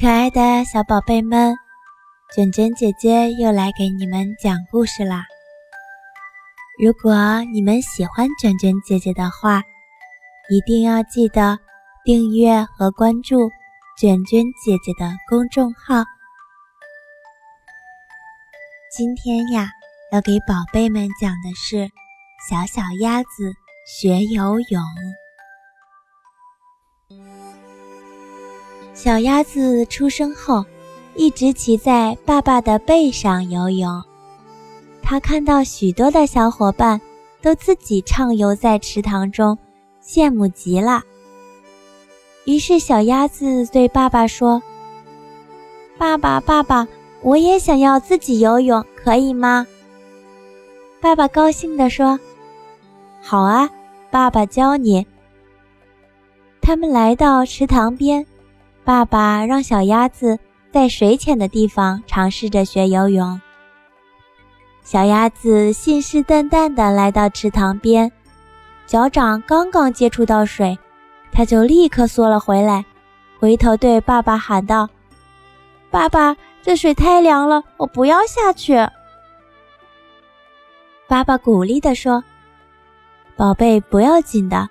可爱的小宝贝们，卷卷姐姐又来给你们讲故事啦！如果你们喜欢卷卷姐姐的话，一定要记得订阅和关注卷卷姐姐的公众号。今天呀，要给宝贝们讲的是《小小鸭子学游泳》。小鸭子出生后，一直骑在爸爸的背上游泳。它看到许多的小伙伴都自己畅游在池塘中，羡慕极了。于是，小鸭子对爸爸说：“爸爸，爸爸，我也想要自己游泳，可以吗？”爸爸高兴地说：“好啊，爸爸教你。”他们来到池塘边。爸爸让小鸭子在水浅的地方尝试着学游泳。小鸭子信誓旦旦地来到池塘边，脚掌刚刚接触到水，它就立刻缩了回来，回头对爸爸喊道：“爸爸，这水太凉了，我不要下去。”爸爸鼓励地说：“宝贝，不要紧的，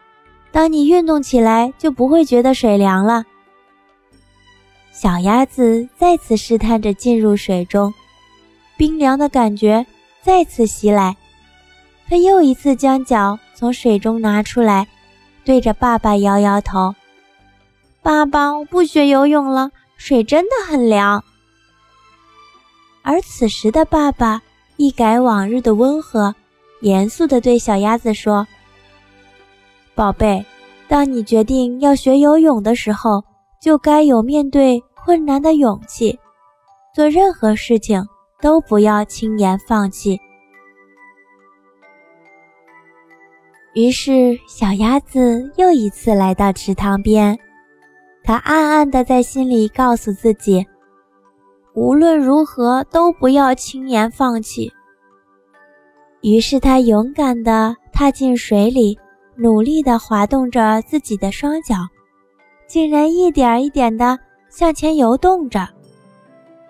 当你运动起来，就不会觉得水凉了。”小鸭子再次试探着进入水中，冰凉的感觉再次袭来。它又一次将脚从水中拿出来，对着爸爸摇摇头：“爸爸，我不学游泳了，水真的很凉。”而此时的爸爸一改往日的温和，严肃地对小鸭子说：“宝贝，当你决定要学游泳的时候，就该有面对。”困难的勇气，做任何事情都不要轻言放弃。于是，小鸭子又一次来到池塘边，它暗暗的在心里告诉自己：无论如何都不要轻言放弃。于是，它勇敢的踏进水里，努力的滑动着自己的双脚，竟然一点一点的。向前游动着，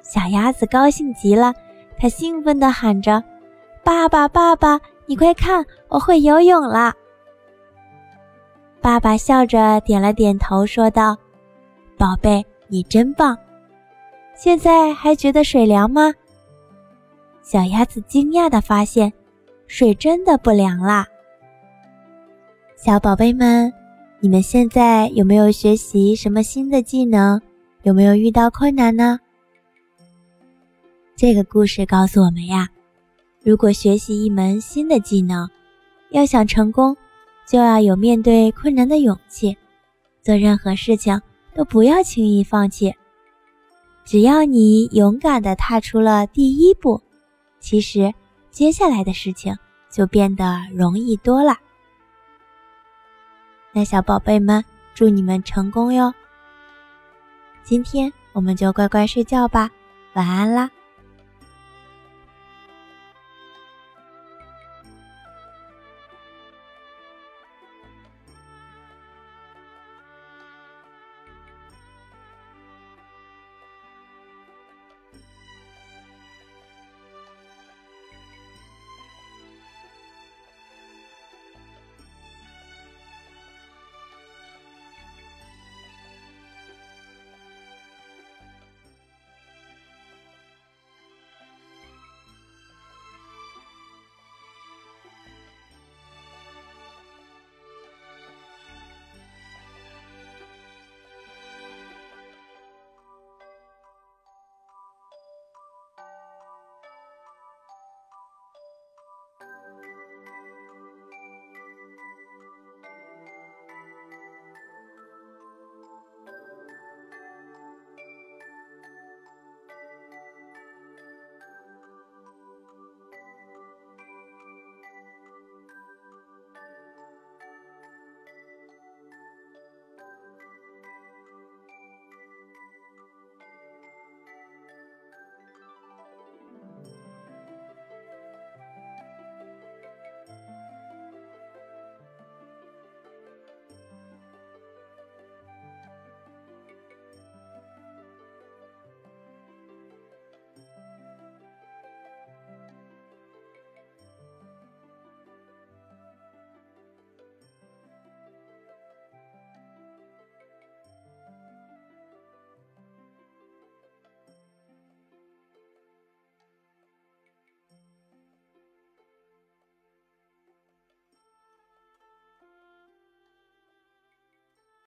小鸭子高兴极了，它兴奋地喊着：“爸爸，爸爸，你快看，我会游泳了！”爸爸笑着点了点头，说道：“宝贝，你真棒！现在还觉得水凉吗？”小鸭子惊讶地发现，水真的不凉啦。小宝贝们，你们现在有没有学习什么新的技能？有没有遇到困难呢？这个故事告诉我们呀，如果学习一门新的技能，要想成功，就要有面对困难的勇气。做任何事情都不要轻易放弃。只要你勇敢地踏出了第一步，其实接下来的事情就变得容易多了。那小宝贝们，祝你们成功哟！今天我们就乖乖睡觉吧，晚安啦。